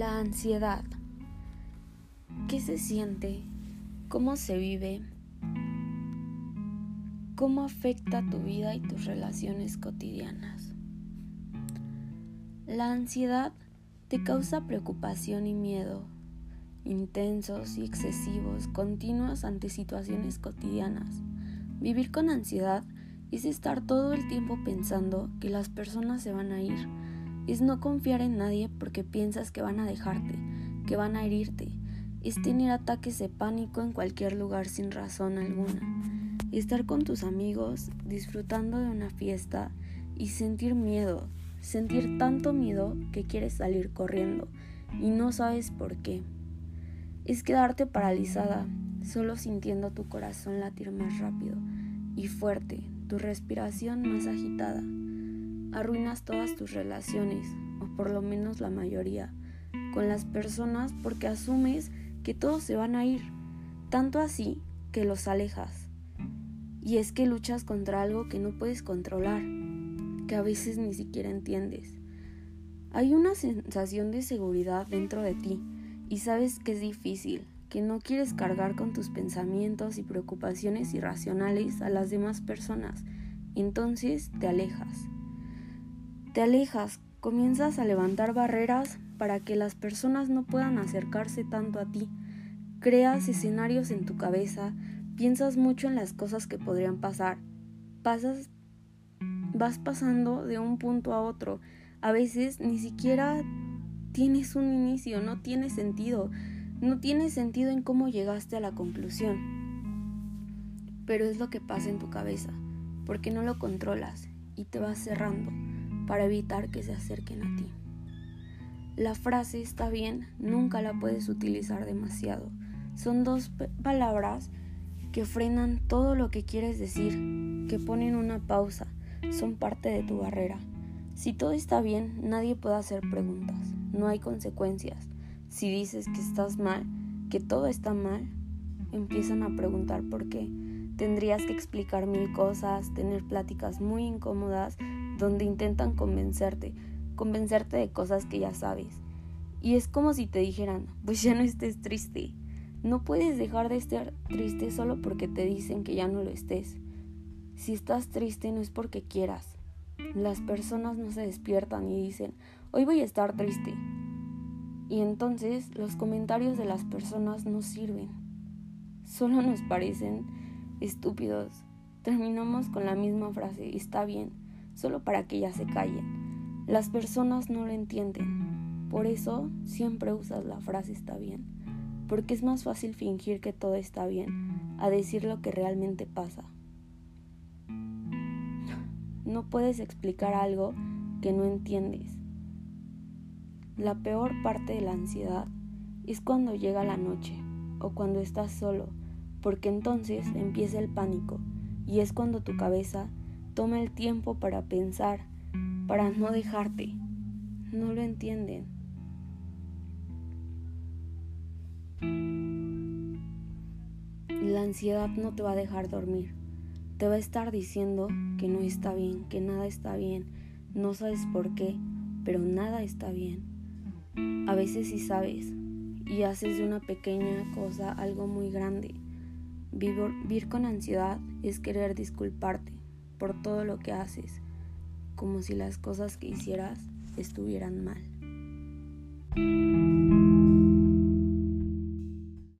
La ansiedad. ¿Qué se siente? ¿Cómo se vive? ¿Cómo afecta tu vida y tus relaciones cotidianas? La ansiedad te causa preocupación y miedo, intensos y excesivos, continuos ante situaciones cotidianas. Vivir con ansiedad es estar todo el tiempo pensando que las personas se van a ir es no confiar en nadie porque piensas que van a dejarte, que van a herirte. Es tener ataques de pánico en cualquier lugar sin razón alguna. Estar con tus amigos, disfrutando de una fiesta y sentir miedo, sentir tanto miedo que quieres salir corriendo y no sabes por qué. Es quedarte paralizada, solo sintiendo tu corazón latir más rápido y fuerte, tu respiración más agitada arruinas todas tus relaciones, o por lo menos la mayoría, con las personas porque asumes que todos se van a ir, tanto así que los alejas. Y es que luchas contra algo que no puedes controlar, que a veces ni siquiera entiendes. Hay una sensación de seguridad dentro de ti y sabes que es difícil, que no quieres cargar con tus pensamientos y preocupaciones irracionales a las demás personas, entonces te alejas. Te alejas, comienzas a levantar barreras para que las personas no puedan acercarse tanto a ti. Creas escenarios en tu cabeza, piensas mucho en las cosas que podrían pasar. Pasas vas pasando de un punto a otro. A veces ni siquiera tienes un inicio, no tiene sentido. No tiene sentido en cómo llegaste a la conclusión. Pero es lo que pasa en tu cabeza, porque no lo controlas y te vas cerrando para evitar que se acerquen a ti. La frase está bien nunca la puedes utilizar demasiado. Son dos palabras que frenan todo lo que quieres decir, que ponen una pausa, son parte de tu barrera. Si todo está bien, nadie puede hacer preguntas, no hay consecuencias. Si dices que estás mal, que todo está mal, empiezan a preguntar por qué. Tendrías que explicar mil cosas, tener pláticas muy incómodas donde intentan convencerte, convencerte de cosas que ya sabes. Y es como si te dijeran, pues ya no estés triste. No puedes dejar de estar triste solo porque te dicen que ya no lo estés. Si estás triste no es porque quieras. Las personas no se despiertan y dicen, hoy voy a estar triste. Y entonces los comentarios de las personas no sirven. Solo nos parecen estúpidos. Terminamos con la misma frase, está bien solo para que ya se callen. Las personas no lo entienden. Por eso siempre usas la frase está bien, porque es más fácil fingir que todo está bien a decir lo que realmente pasa. No puedes explicar algo que no entiendes. La peor parte de la ansiedad es cuando llega la noche o cuando estás solo, porque entonces empieza el pánico y es cuando tu cabeza Toma el tiempo para pensar, para no dejarte. No lo entienden. La ansiedad no te va a dejar dormir. Te va a estar diciendo que no está bien, que nada está bien. No sabes por qué, pero nada está bien. A veces sí sabes y haces de una pequeña cosa algo muy grande. Vivir con ansiedad es querer disculparte por todo lo que haces, como si las cosas que hicieras estuvieran mal.